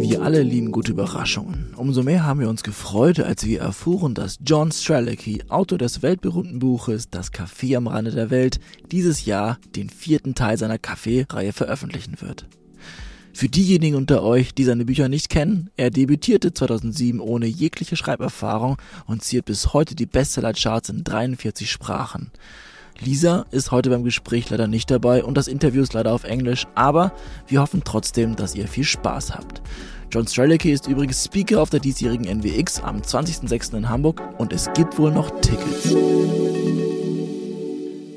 Wir alle lieben gute Überraschungen. Umso mehr haben wir uns gefreut, als wir erfuhren, dass John Strelicky, Autor des weltberühmten Buches Das Café am Rande der Welt, dieses Jahr den vierten Teil seiner Café-Reihe veröffentlichen wird. Für diejenigen unter euch, die seine Bücher nicht kennen, er debütierte 2007 ohne jegliche Schreiberfahrung und ziert bis heute die Bestsellercharts in 43 Sprachen. Lisa ist heute beim Gespräch leider nicht dabei und das Interview ist leider auf Englisch, aber wir hoffen trotzdem, dass ihr viel Spaß habt. John Strelicky ist übrigens Speaker auf der diesjährigen NWX am 20.06. in Hamburg und es gibt wohl noch Tickets.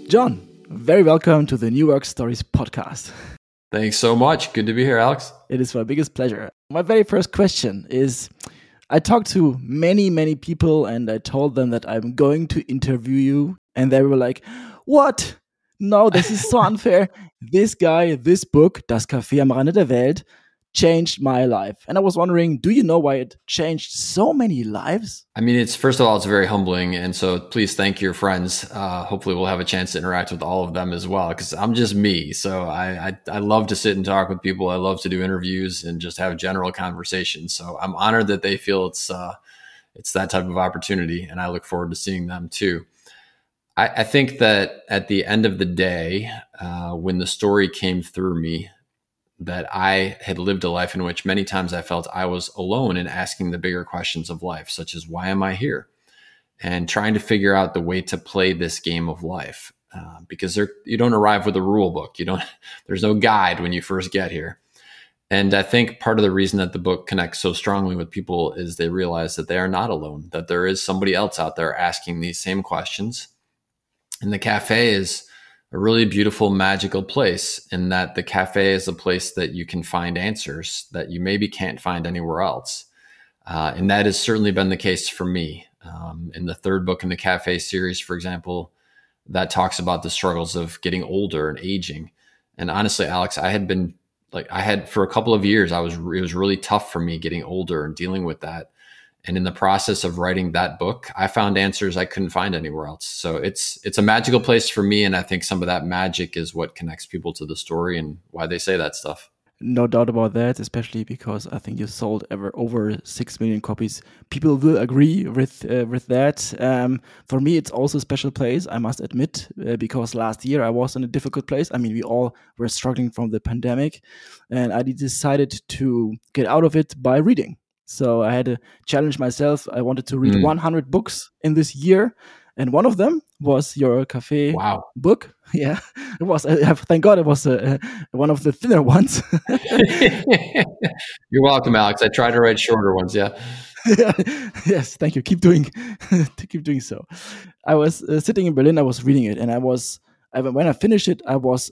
John, very welcome to the New Work Stories podcast. Thanks so much. Good to be here, Alex. It is my biggest pleasure. My very first question is I talked to many, many people and I told them that I'm going to interview you and they were like, What? No, this is so unfair. this guy, this book, Das Café am Rande der Welt, changed my life. And I was wondering, do you know why it changed so many lives? I mean, it's first of all, it's very humbling. And so please thank your friends. Uh, hopefully we'll have a chance to interact with all of them as well, because I'm just me. So I, I, I love to sit and talk with people. I love to do interviews and just have general conversations. So I'm honored that they feel it's, uh, it's that type of opportunity. And I look forward to seeing them too. I, I think that at the end of the day, uh, when the story came through me, that I had lived a life in which many times I felt I was alone in asking the bigger questions of life, such as why am I here? And trying to figure out the way to play this game of life. Uh, because there, you don't arrive with a rule book. You don't, there's no guide when you first get here. And I think part of the reason that the book connects so strongly with people is they realize that they are not alone, that there is somebody else out there asking these same questions. And the cafe is a really beautiful, magical place in that the cafe is a place that you can find answers that you maybe can't find anywhere else. Uh, and that has certainly been the case for me. Um, in the third book in the cafe series, for example, that talks about the struggles of getting older and aging. And honestly, Alex, I had been like, I had for a couple of years, I was, it was really tough for me getting older and dealing with that. And in the process of writing that book, I found answers I couldn't find anywhere else. So it's it's a magical place for me, and I think some of that magic is what connects people to the story and why they say that stuff. No doubt about that, especially because I think you sold ever over six million copies. People will agree with uh, with that. Um, for me, it's also a special place. I must admit, uh, because last year I was in a difficult place. I mean, we all were struggling from the pandemic, and I decided to get out of it by reading. So I had to challenge myself. I wanted to read mm. 100 books in this year, and one of them was your cafe wow. book. Yeah, it was. Uh, thank God it was uh, one of the thinner ones. You're welcome, Alex. I try to write shorter ones. Yeah. yeah. yes, thank you. Keep doing, keep doing so. I was uh, sitting in Berlin. I was reading it, and I was. I, when I finished it, I was.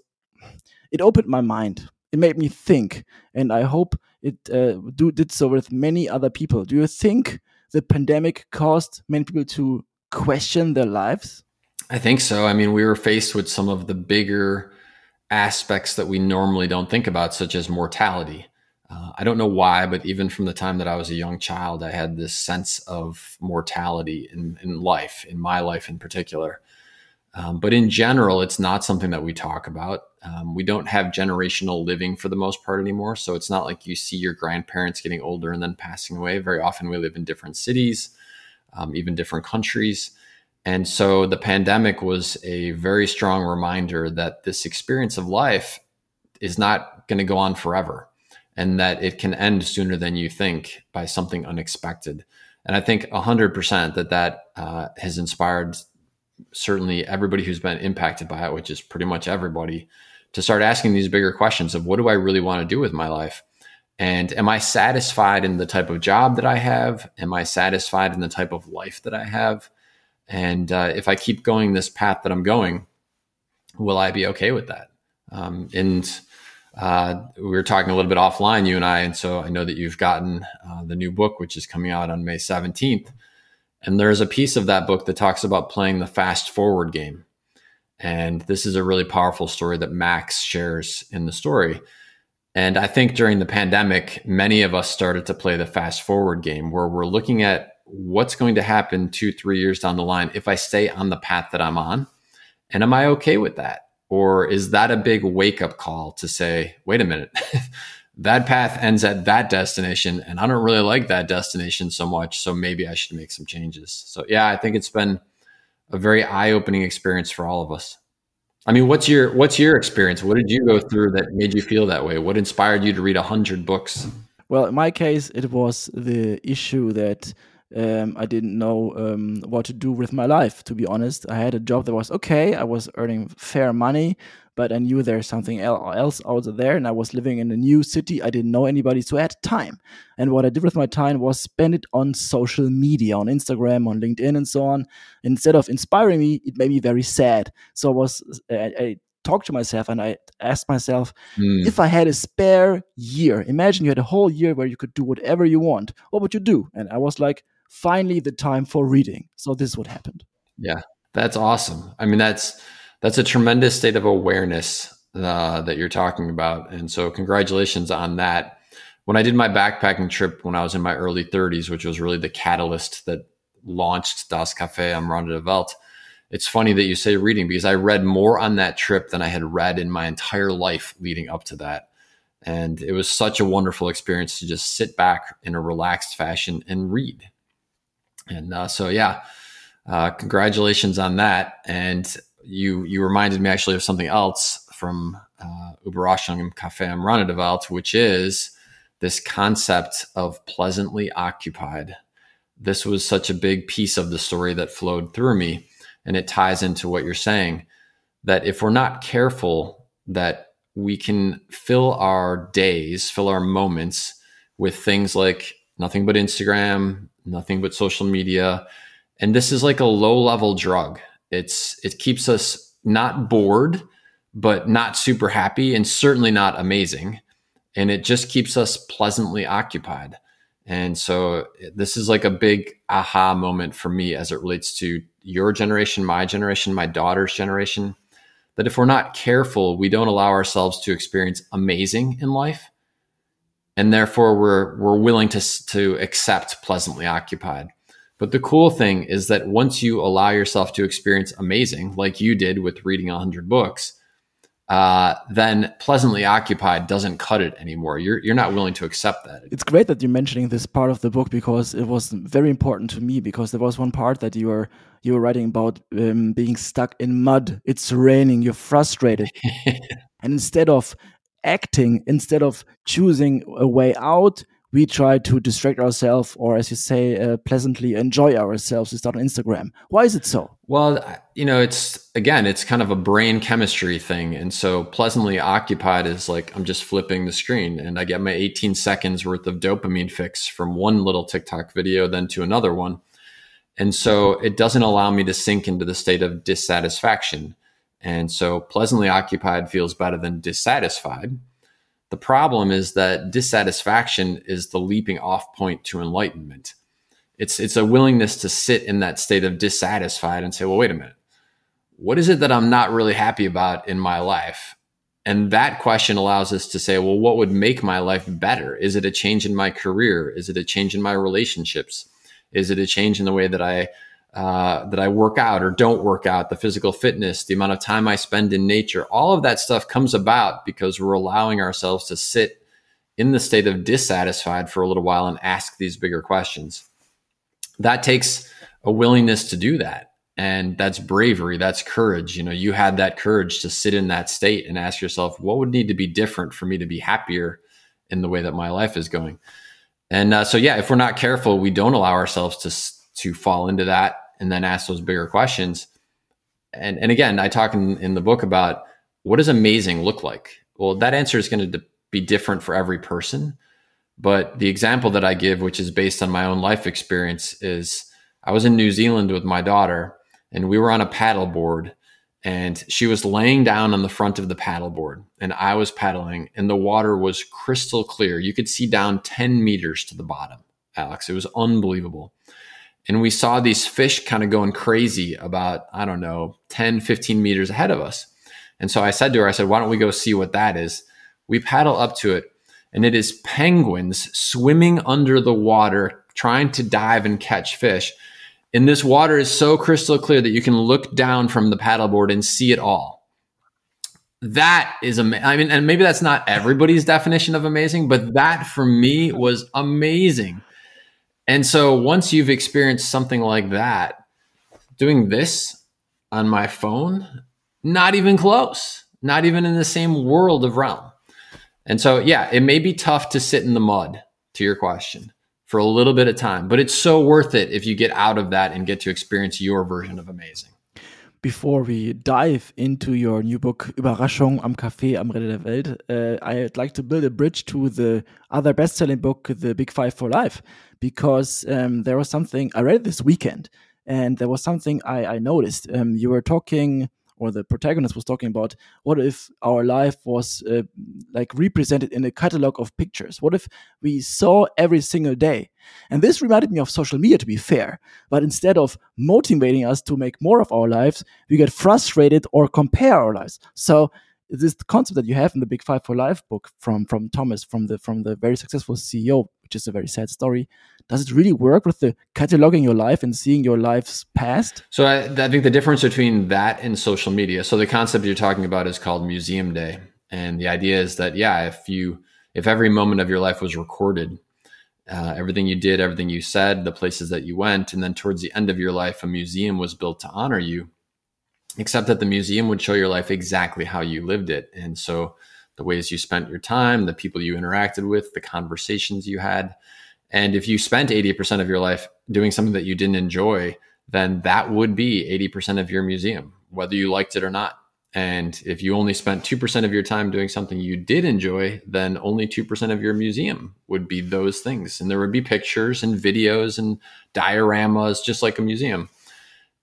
It opened my mind it made me think, and I hope it uh, do, did so with many other people. Do you think the pandemic caused many people to question their lives? I think so. I mean, we were faced with some of the bigger aspects that we normally don't think about, such as mortality. Uh, I don't know why, but even from the time that I was a young child, I had this sense of mortality in, in life, in my life in particular. Um, but in general, it's not something that we talk about. Um, we don't have generational living for the most part anymore. So it's not like you see your grandparents getting older and then passing away. Very often we live in different cities, um, even different countries. And so the pandemic was a very strong reminder that this experience of life is not going to go on forever and that it can end sooner than you think by something unexpected. And I think 100% that that uh, has inspired certainly everybody who's been impacted by it, which is pretty much everybody, to start asking these bigger questions of what do I really want to do with my life? And am I satisfied in the type of job that I have? Am I satisfied in the type of life that I have? And uh, if I keep going this path that I'm going, will I be okay with that? Um, and uh, we were talking a little bit offline, you and I, and so I know that you've gotten uh, the new book, which is coming out on May 17th. And there's a piece of that book that talks about playing the fast forward game. And this is a really powerful story that Max shares in the story. And I think during the pandemic, many of us started to play the fast forward game where we're looking at what's going to happen two, three years down the line if I stay on the path that I'm on. And am I okay with that? Or is that a big wake up call to say, wait a minute, that path ends at that destination and I don't really like that destination so much. So maybe I should make some changes. So yeah, I think it's been a very eye-opening experience for all of us. I mean, what's your what's your experience? What did you go through that made you feel that way? What inspired you to read a hundred books? Well, in my case, it was the issue that um, I didn't know um, what to do with my life. To be honest, I had a job that was okay. I was earning fair money, but I knew there's something else out there, and I was living in a new city. I didn't know anybody, so I had time. And what I did with my time was spend it on social media, on Instagram, on LinkedIn, and so on. Instead of inspiring me, it made me very sad. So I was I, I talked to myself and I asked myself, mm. if I had a spare year, imagine you had a whole year where you could do whatever you want, what would you do? And I was like, finally the time for reading. So this is what happened. Yeah, that's awesome. I mean, that's that's a tremendous state of awareness uh, that you're talking about, and so congratulations on that. When I did my backpacking trip when I was in my early 30s, which was really the catalyst that launched Das Café am Rande der Welt, it's funny that you say reading because I read more on that trip than I had read in my entire life leading up to that. And it was such a wonderful experience to just sit back in a relaxed fashion and read. And uh, so, yeah, uh, congratulations on that. And you you reminded me actually of something else from uh, Überraschung Café am Rande which is this concept of pleasantly occupied. This was such a big piece of the story that flowed through me, and it ties into what you're saying. That if we're not careful, that we can fill our days, fill our moments with things like nothing but Instagram, nothing but social media. And this is like a low level drug. It's it keeps us not bored, but not super happy and certainly not amazing. And it just keeps us pleasantly occupied. And so this is like a big aha moment for me as it relates to your generation, my generation, my daughter's generation. That if we're not careful, we don't allow ourselves to experience amazing in life and therefore we're we're willing to to accept pleasantly occupied. But the cool thing is that once you allow yourself to experience amazing, like you did with reading 100 books, uh, then pleasantly occupied doesn't cut it anymore. You're you're not willing to accept that. It's great that you're mentioning this part of the book because it was very important to me because there was one part that you were you were writing about um, being stuck in mud. It's raining. You're frustrated, and instead of acting instead of choosing a way out we try to distract ourselves or as you say uh, pleasantly enjoy ourselves start on instagram. Why is it so? Well you know it's again it's kind of a brain chemistry thing. And so pleasantly occupied is like i'm just flipping the screen and i get my 18 seconds worth of dopamine fix from one little tiktok video then to another one. And so it doesn't allow me to sink into the state of dissatisfaction. And so pleasantly occupied feels better than dissatisfied. The problem is that dissatisfaction is the leaping off point to enlightenment. It's, it's a willingness to sit in that state of dissatisfied and say, well, wait a minute. What is it that I'm not really happy about in my life? And that question allows us to say, well, what would make my life better? Is it a change in my career? Is it a change in my relationships? Is it a change in the way that I uh, that I work out or don't work out, the physical fitness, the amount of time I spend in nature, all of that stuff comes about because we're allowing ourselves to sit in the state of dissatisfied for a little while and ask these bigger questions. That takes a willingness to do that. And that's bravery, that's courage. You know, you had that courage to sit in that state and ask yourself, what would need to be different for me to be happier in the way that my life is going? And uh, so, yeah, if we're not careful, we don't allow ourselves to to fall into that and then ask those bigger questions. And, and again, I talk in, in the book about what does amazing look like? Well, that answer is going to be different for every person. But the example that I give, which is based on my own life experience, is I was in New Zealand with my daughter and we were on a paddleboard and she was laying down on the front of the paddleboard and I was paddling and the water was crystal clear. You could see down 10 meters to the bottom, Alex. It was unbelievable and we saw these fish kind of going crazy about i don't know 10 15 meters ahead of us and so i said to her i said why don't we go see what that is we paddle up to it and it is penguins swimming under the water trying to dive and catch fish and this water is so crystal clear that you can look down from the paddleboard and see it all that is amazing. I mean, and maybe that's not everybody's definition of amazing, but that for me was amazing. And so once you've experienced something like that, doing this on my phone, not even close, not even in the same world of realm. And so, yeah, it may be tough to sit in the mud to your question for a little bit of time, but it's so worth it if you get out of that and get to experience your version of amazing. Before we dive into your new book Überraschung am Café am Rande der Welt, uh, I'd like to build a bridge to the other best-selling book, The Big Five for Life, because um, there was something I read this weekend, and there was something I, I noticed. Um, you were talking or the protagonist was talking about what if our life was uh, like represented in a catalog of pictures? What if we saw every single day? And this reminded me of social media to be fair. But instead of motivating us to make more of our lives we get frustrated or compare our lives. So this concept that you have in the big five for life book from from thomas from the from the very successful ceo which is a very sad story does it really work with the cataloging your life and seeing your life's past? So I, I, think the difference between that and social media. So the concept you're talking about is called museum day, and the idea is that yeah, if you if every moment of your life was recorded, uh, everything you did, everything you said, the places that you went, and then towards the end of your life, a museum was built to honor you. Except that the museum would show your life exactly how you lived it, and so the ways you spent your time, the people you interacted with, the conversations you had and if you spent 80% of your life doing something that you didn't enjoy, then that would be 80% of your museum, whether you liked it or not. And if you only spent 2% of your time doing something you did enjoy, then only 2% of your museum would be those things. And there would be pictures and videos and dioramas, just like a museum.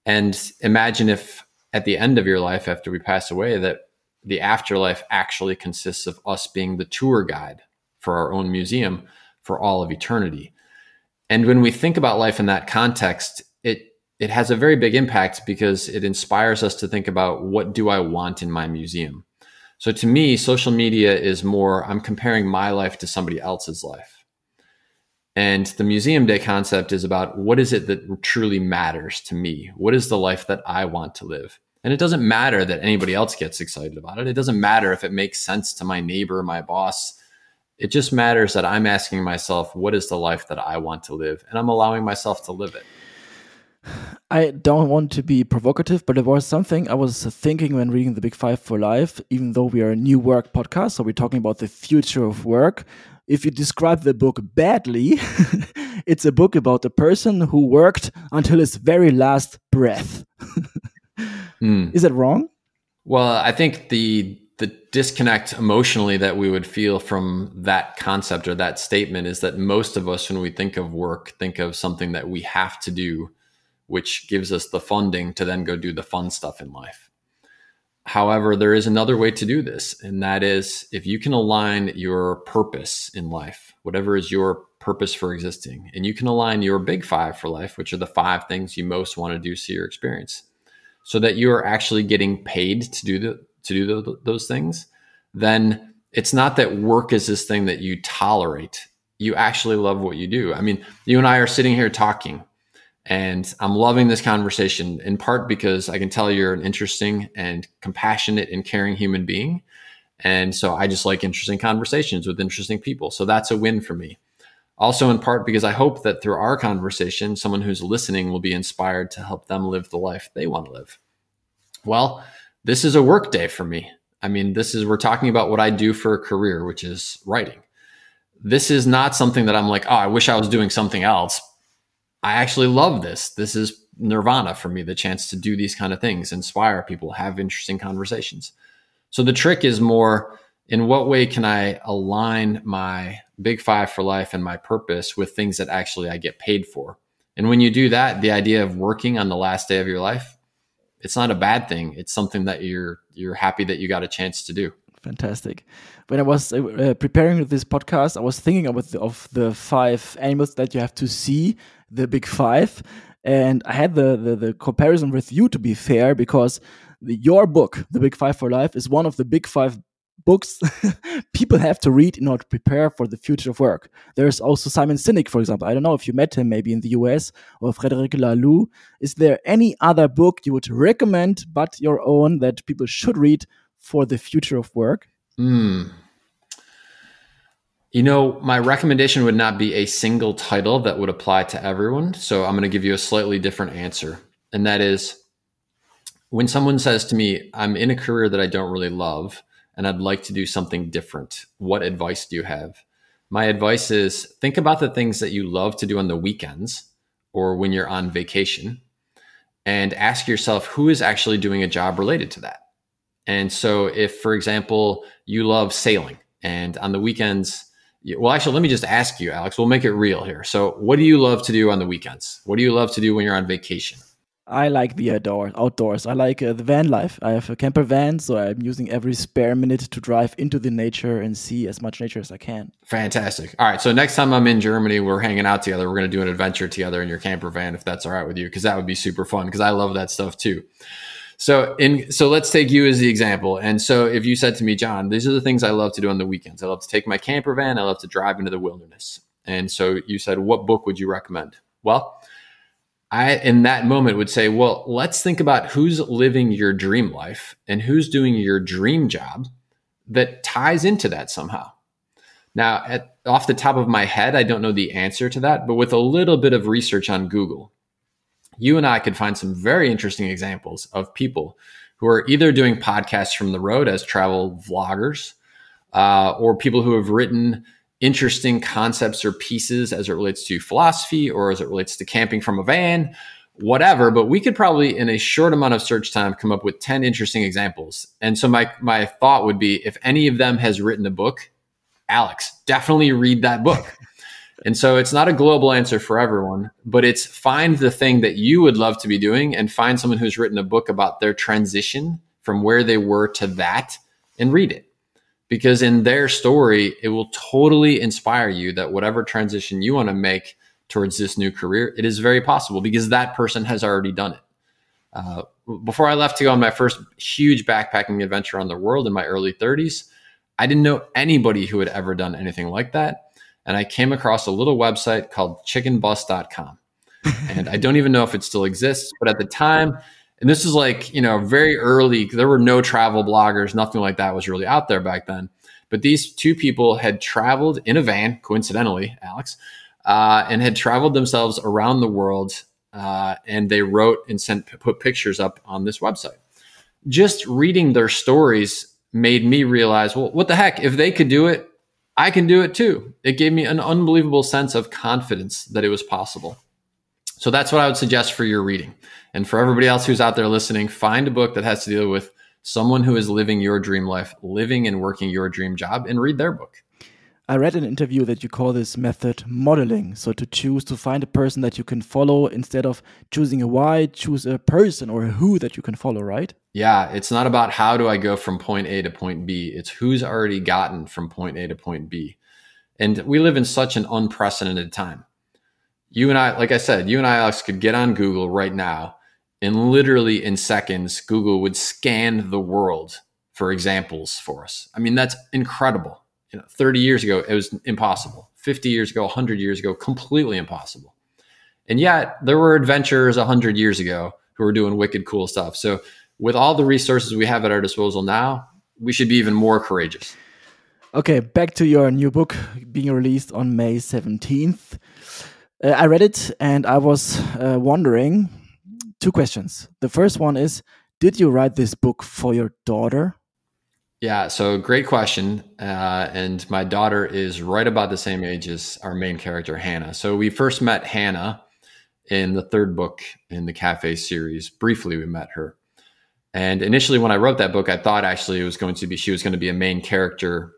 And imagine if at the end of your life, after we pass away, that the afterlife actually consists of us being the tour guide for our own museum for all of eternity. And when we think about life in that context, it it has a very big impact because it inspires us to think about what do I want in my museum. So to me, social media is more I'm comparing my life to somebody else's life. And the museum day concept is about what is it that truly matters to me? What is the life that I want to live? And it doesn't matter that anybody else gets excited about it. It doesn't matter if it makes sense to my neighbor, my boss, it just matters that I'm asking myself, what is the life that I want to live? And I'm allowing myself to live it. I don't want to be provocative, but there was something I was thinking when reading The Big Five for Life, even though we are a new work podcast, so we're talking about the future of work. If you describe the book badly, it's a book about a person who worked until his very last breath. mm. Is that wrong? Well, I think the the disconnect emotionally that we would feel from that concept or that statement is that most of us, when we think of work, think of something that we have to do, which gives us the funding to then go do the fun stuff in life. However, there is another way to do this, and that is if you can align your purpose in life, whatever is your purpose for existing, and you can align your big five for life, which are the five things you most want to do, see, or experience, so that you are actually getting paid to do the to do those things, then it's not that work is this thing that you tolerate. You actually love what you do. I mean, you and I are sitting here talking, and I'm loving this conversation in part because I can tell you're an interesting and compassionate and caring human being. And so I just like interesting conversations with interesting people. So that's a win for me. Also, in part because I hope that through our conversation, someone who's listening will be inspired to help them live the life they want to live. Well, this is a work day for me. I mean, this is, we're talking about what I do for a career, which is writing. This is not something that I'm like, oh, I wish I was doing something else. I actually love this. This is nirvana for me, the chance to do these kind of things, inspire people, have interesting conversations. So the trick is more in what way can I align my big five for life and my purpose with things that actually I get paid for? And when you do that, the idea of working on the last day of your life, it's not a bad thing. It's something that you're you're happy that you got a chance to do. Fantastic. When I was uh, uh preparing this podcast, I was thinking of the, of the five animals that you have to see, the big five, and I had the, the, the comparison with you to be fair because the, your book, The Big Five for Life, is one of the big five books people have to read in order to prepare for the future of work. There's also Simon Sinek, for example. I don't know if you met him maybe in the US or Frederic Laloux. Is there any other book you would recommend but your own that people should read for the future of work? Hmm. You know, my recommendation would not be a single title that would apply to everyone. So I'm going to give you a slightly different answer. And that is when someone says to me, I'm in a career that I don't really love and I'd like to do something different, what advice do you have? My advice is think about the things that you love to do on the weekends or when you're on vacation and ask yourself who is actually doing a job related to that. And so, if, for example, you love sailing and on the weekends, well, actually, let me just ask you, Alex, we'll make it real here. So, what do you love to do on the weekends? What do you love to do when you're on vacation? I like the outdoor, outdoors. I like uh, the van life. I have a camper van, so I'm using every spare minute to drive into the nature and see as much nature as I can. Fantastic. All right. So next time I'm in Germany, we're hanging out together. We're going to do an adventure together in your camper van, if that's all right with you, because that would be super fun. Because I love that stuff too. So in so let's take you as the example. And so if you said to me, John, these are the things I love to do on the weekends. I love to take my camper van. I love to drive into the wilderness. And so you said, what book would you recommend? Well I, in that moment, would say, well, let's think about who's living your dream life and who's doing your dream job that ties into that somehow. Now, at, off the top of my head, I don't know the answer to that, but with a little bit of research on Google, you and I could find some very interesting examples of people who are either doing podcasts from the road as travel vloggers, uh, or people who have written interesting concepts or pieces as it relates to philosophy or as it relates to camping from a van, whatever. But we could probably, in a short amount of search time, come up with 10 interesting examples. And so my, my thought would be if any of them has written a book, Alex, definitely read that book. And so it's not a global answer for everyone, but it's find the thing that you would love to be doing and find someone who's written a book about their transition from where they were to that and read it because in their story, it will totally inspire you that whatever transition you want to make towards this new career, it is very possible because that person has already done it. Uh, before I left to go on my first huge backpacking adventure on the world in my early 30s, I didn't know anybody who had ever done anything like that. And I came across a little website called chickenbus.com. and I don't even know if it still exists, but at the time, and this is like, you know, very early. There were no travel bloggers, nothing like that was really out there back then. But these two people had traveled in a van, coincidentally, Alex, uh, and had traveled themselves around the world. Uh, and they wrote and sent put pictures up on this website. Just reading their stories made me realize, well, what the heck? If they could do it, I can do it too. It gave me an unbelievable sense of confidence that it was possible. So that's what I would suggest for your reading. And for everybody else who's out there listening, find a book that has to deal with someone who is living your dream life, living and working your dream job, and read their book. I read an interview that you call this method modeling. So to choose to find a person that you can follow instead of choosing a why, choose a person or a who that you can follow, right? Yeah, it's not about how do I go from point A to point B. It's who's already gotten from point A to point B. And we live in such an unprecedented time you and I, like I said, you and I, Alex, could get on Google right now and literally in seconds, Google would scan the world for examples for us. I mean, that's incredible. You know, 30 years ago, it was impossible. 50 years ago, 100 years ago, completely impossible. And yet, there were adventurers 100 years ago who were doing wicked cool stuff. So, with all the resources we have at our disposal now, we should be even more courageous. Okay, back to your new book being released on May 17th. Uh, I read it and I was uh, wondering two questions. The first one is Did you write this book for your daughter? Yeah, so great question. Uh, and my daughter is right about the same age as our main character, Hannah. So we first met Hannah in the third book in the Cafe series. Briefly, we met her. And initially, when I wrote that book, I thought actually it was going to be, she was going to be a main character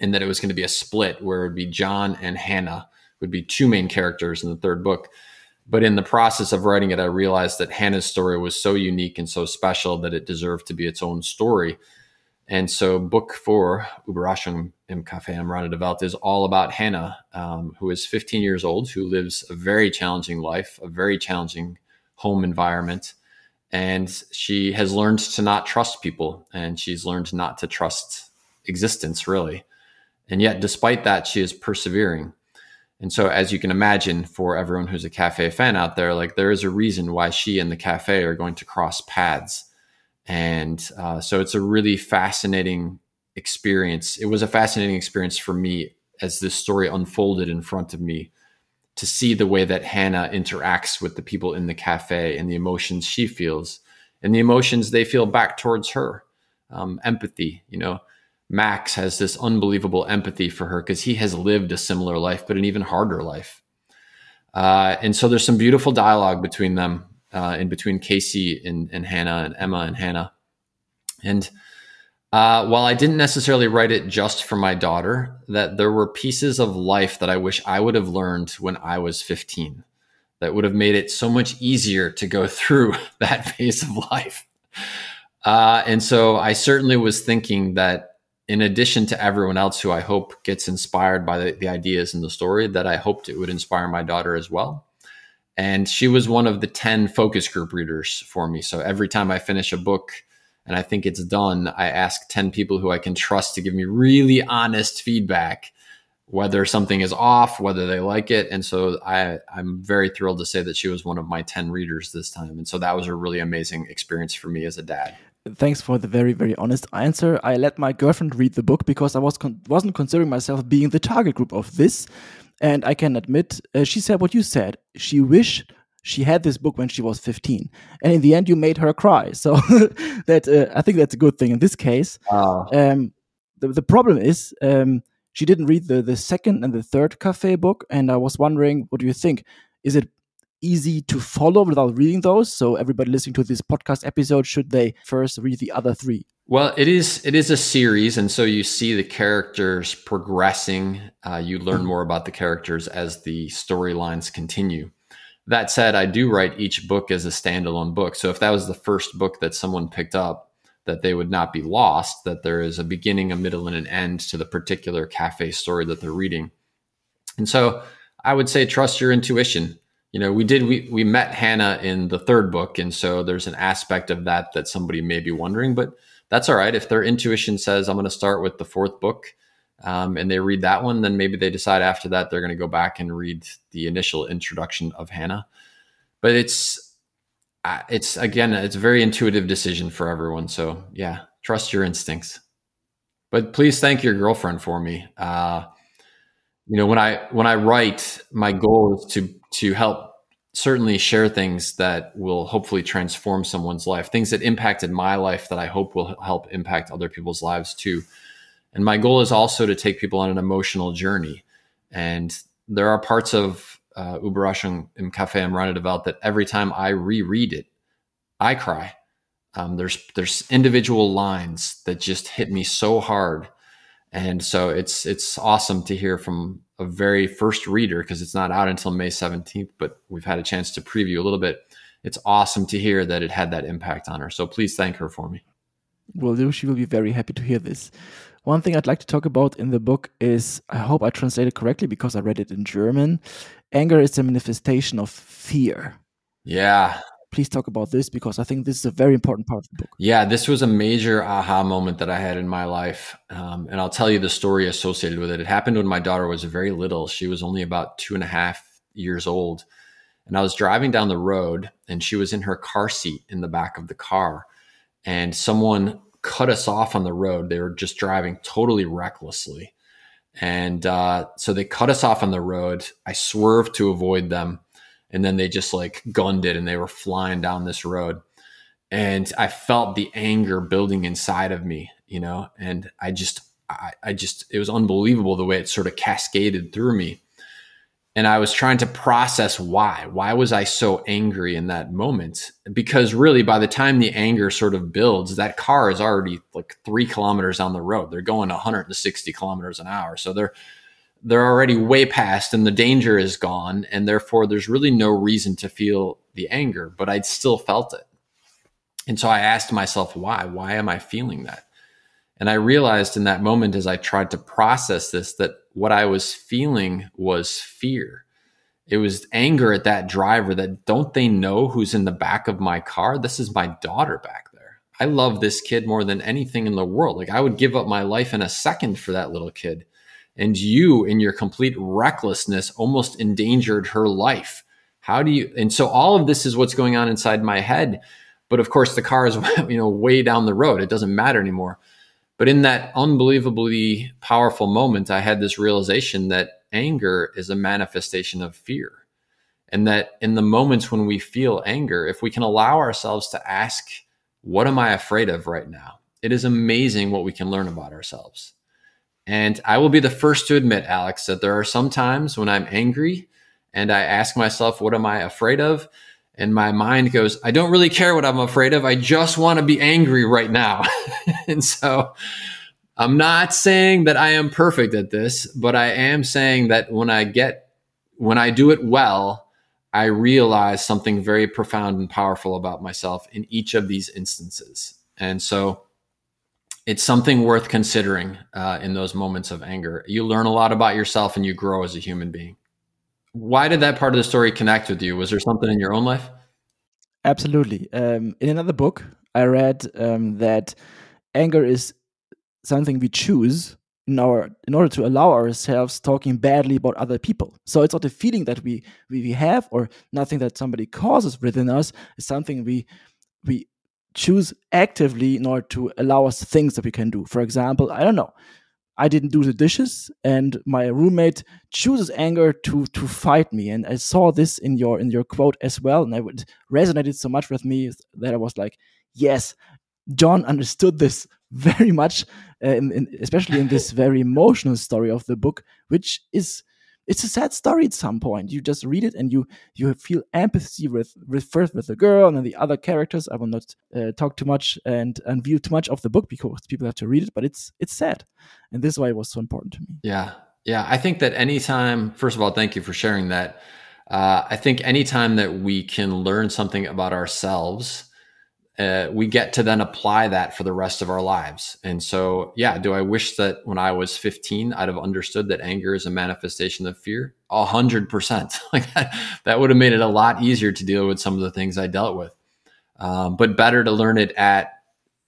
and that it was going to be a split where it would be John and Hannah would be two main characters in the third book. But in the process of writing it, I realized that Hannah's story was so unique and so special that it deserved to be its own story. And so, book four, Überraschung im Café am Rande is all about Hannah, um, who is 15 years old, who lives a very challenging life, a very challenging home environment. And she has learned to not trust people, and she's learned not to trust existence, really. And yet, despite that, she is persevering. And so, as you can imagine, for everyone who's a cafe fan out there, like there is a reason why she and the cafe are going to cross paths. And uh, so it's a really fascinating experience. It was a fascinating experience for me as this story unfolded in front of me to see the way that Hannah interacts with the people in the cafe and the emotions she feels and the emotions they feel back towards her. Um, empathy, you know, Max has this unbelievable empathy for her because he has lived a similar life, but an even harder life. Uh, and so there's some beautiful dialogue between them, uh, in between Casey and, and Hannah and Emma and Hannah. And uh, while I didn't necessarily write it just for my daughter, that there were pieces of life that I wish I would have learned when I was 15 that would have made it so much easier to go through that phase of life. Uh, and so I certainly was thinking that in addition to everyone else who I hope gets inspired by the, the ideas in the story, that I hoped it would inspire my daughter as well. And she was one of the 10 focus group readers for me. So every time I finish a book, and I think it's done, I ask 10 people who I can trust to give me really honest feedback, whether something is off, whether they like it. And so I, I'm very thrilled to say that she was one of my 10 readers this time. And so that was a really amazing experience for me as a dad. Thanks for the very, very honest answer. I let my girlfriend read the book because I was con wasn't considering myself being the target group of this. And I can admit, uh, she said what you said. She wished she had this book when she was 15 and in the end you made her cry so that uh, i think that's a good thing in this case uh. um, the, the problem is um, she didn't read the, the second and the third cafe book and i was wondering what do you think is it easy to follow without reading those so everybody listening to this podcast episode should they first read the other three well it is it is a series and so you see the characters progressing uh, you learn more about the characters as the storylines continue that said, I do write each book as a standalone book. So if that was the first book that someone picked up, that they would not be lost, that there is a beginning, a middle, and an end to the particular cafe story that they're reading. And so I would say trust your intuition. You know, we did we we met Hannah in the third book, and so there's an aspect of that that somebody may be wondering, but that's all right. If their intuition says I'm going to start with the fourth book, um, and they read that one, then maybe they decide after that they're going to go back and read the initial introduction of Hannah. But it's uh, it's again it's a very intuitive decision for everyone. So yeah, trust your instincts. But please thank your girlfriend for me. Uh, you know when I when I write, my goal is to to help certainly share things that will hopefully transform someone's life, things that impacted my life that I hope will help impact other people's lives too. And my goal is also to take people on an emotional journey. And there are parts of uh, Überraschung im Café am Rande der that every time I reread it, I cry. Um, there's there's individual lines that just hit me so hard, and so it's it's awesome to hear from a very first reader because it's not out until May 17th, but we've had a chance to preview a little bit. It's awesome to hear that it had that impact on her. So please thank her for me. Will do. She will be very happy to hear this. One thing I'd like to talk about in the book is I hope I translated correctly because I read it in German. Anger is a manifestation of fear. Yeah. Please talk about this because I think this is a very important part of the book. Yeah, this was a major aha moment that I had in my life. Um, and I'll tell you the story associated with it. It happened when my daughter was very little. She was only about two and a half years old. And I was driving down the road and she was in her car seat in the back of the car. And someone cut us off on the road. They were just driving totally recklessly. And uh, so they cut us off on the road. I swerved to avoid them. And then they just like gunned it and they were flying down this road. And I felt the anger building inside of me, you know, and I just, I, I just, it was unbelievable the way it sort of cascaded through me and I was trying to process why. Why was I so angry in that moment? Because really, by the time the anger sort of builds, that car is already like three kilometers down the road. They're going 160 kilometers an hour, so they're they're already way past, and the danger is gone, and therefore there's really no reason to feel the anger. But i'd still felt it, and so I asked myself, why? Why am I feeling that? And I realized in that moment as I tried to process this that what I was feeling was fear. It was anger at that driver that don't they know who's in the back of my car? This is my daughter back there. I love this kid more than anything in the world. Like I would give up my life in a second for that little kid. And you, in your complete recklessness, almost endangered her life. How do you? And so all of this is what's going on inside my head But of course, the car is you know way down the road. It doesn't matter anymore. But in that unbelievably powerful moment, I had this realization that anger is a manifestation of fear. And that in the moments when we feel anger, if we can allow ourselves to ask, What am I afraid of right now? It is amazing what we can learn about ourselves. And I will be the first to admit, Alex, that there are some times when I'm angry and I ask myself, What am I afraid of? And my mind goes, I don't really care what I'm afraid of. I just want to be angry right now. and so I'm not saying that I am perfect at this, but I am saying that when I get, when I do it well, I realize something very profound and powerful about myself in each of these instances. And so it's something worth considering uh, in those moments of anger. You learn a lot about yourself and you grow as a human being. Why did that part of the story connect with you? Was there something in your own life? Absolutely. Um, in another book, I read um, that anger is something we choose in our in order to allow ourselves talking badly about other people. So it's not a feeling that we we, we have or nothing that somebody causes within us. It's something we we choose actively in order to allow us things that we can do. For example, I don't know. I didn't do the dishes, and my roommate chooses anger to to fight me. And I saw this in your in your quote as well, and it resonated so much with me that I was like, yes, John understood this very much, uh, in, in, especially in this very emotional story of the book, which is it's a sad story at some point. You just read it and you you feel empathy with, with first with the girl and then the other characters. I will not uh, talk too much and unveil too much of the book because people have to read it, but it's it's sad, and this is why it was so important to me. Yeah, yeah. I think that anytime, first of all, thank you for sharing that. Uh, I think anytime that we can learn something about ourselves uh, we get to then apply that for the rest of our lives. And so, yeah, do I wish that when I was 15, I'd have understood that anger is a manifestation of fear? A hundred percent. Like that, would have made it a lot easier to deal with some of the things I dealt with. Um, but better to learn it at,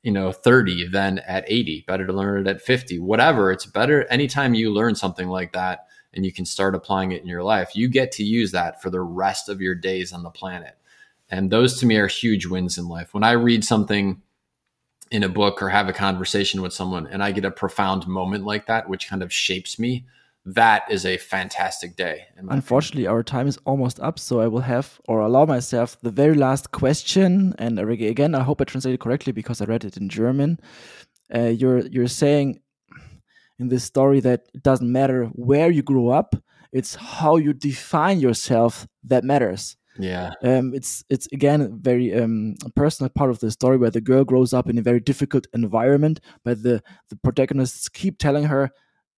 you know, 30 than at 80, better to learn it at 50, whatever. It's better anytime you learn something like that and you can start applying it in your life, you get to use that for the rest of your days on the planet. And those to me are huge wins in life. When I read something in a book or have a conversation with someone and I get a profound moment like that, which kind of shapes me, that is a fantastic day. Unfortunately, opinion. our time is almost up, so I will have or allow myself the very last question. And again, I hope I translated correctly because I read it in German. Uh, you're you're saying in this story that it doesn't matter where you grew up; it's how you define yourself that matters. Yeah. Um, it's it's again a very um, personal part of the story where the girl grows up in a very difficult environment, but the the protagonists keep telling her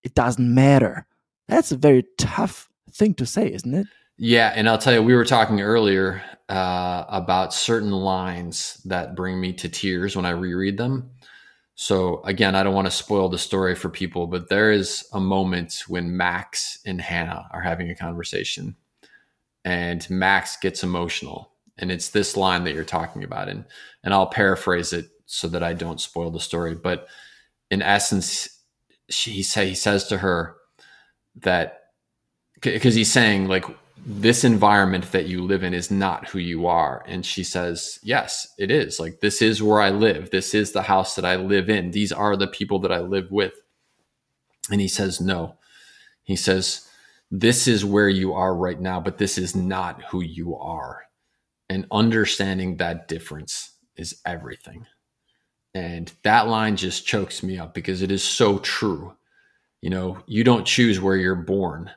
it doesn't matter. That's a very tough thing to say, isn't it? Yeah, and I'll tell you, we were talking earlier uh, about certain lines that bring me to tears when I reread them. So again, I don't want to spoil the story for people, but there is a moment when Max and Hannah are having a conversation and Max gets emotional. And it's this line that you're talking about. And and I'll paraphrase it so that I don't spoil the story. But in essence, she say he says to her that because he's saying like this environment that you live in is not who you are and she says yes it is like this is where i live this is the house that i live in these are the people that i live with and he says no he says this is where you are right now, but this is not who you are. And understanding that difference is everything. And that line just chokes me up because it is so true. You know, you don't choose where you're born.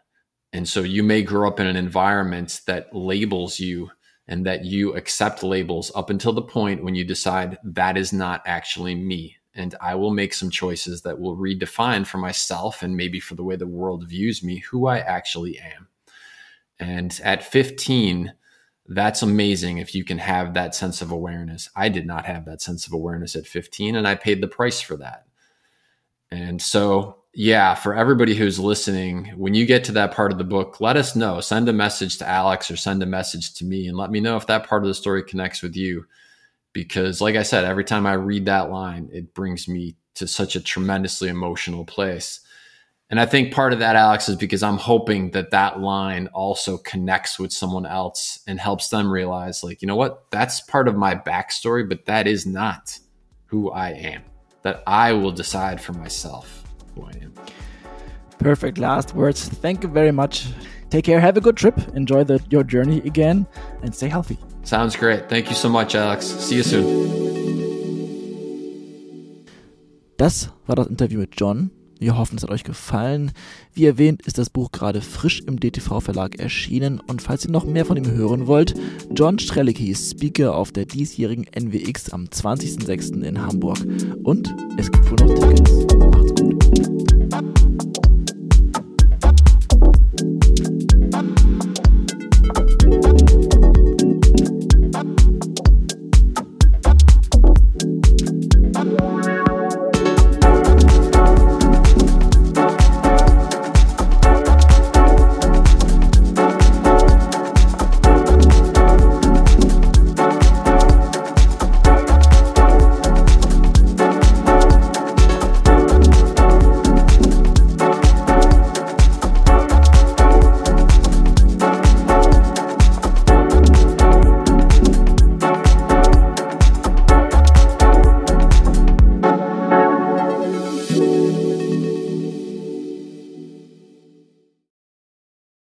And so you may grow up in an environment that labels you and that you accept labels up until the point when you decide that is not actually me and I will make some choices that will redefine for myself and maybe for the way the world views me who I actually am. And at 15, that's amazing if you can have that sense of awareness. I did not have that sense of awareness at 15, and I paid the price for that. And so, yeah, for everybody who's listening, when you get to that part of the book, let us know. Send a message to Alex or send a message to me and let me know if that part of the story connects with you because like I said, every time I read that line, it brings me to such a tremendously emotional place. And I think part of that, Alex, is because I'm hoping that that line also connects with someone else and helps them realize, like, you know what? That's part of my backstory, but that is not who I am. That I will decide for myself who I am. Perfect last words. Thank you very much. Take care. Have a good trip. Enjoy the, your journey again and stay healthy. Sounds great. Thank you so much, Alex. See you soon. Das war das Interview mit John. Wir hoffen, es hat euch gefallen. Wie erwähnt, ist das Buch gerade frisch im DTV Verlag erschienen und falls ihr noch mehr von ihm hören wollt, John Strelicki ist Speaker auf der diesjährigen NWX am 20.06. in Hamburg. Und es gibt wohl noch Tickets. Macht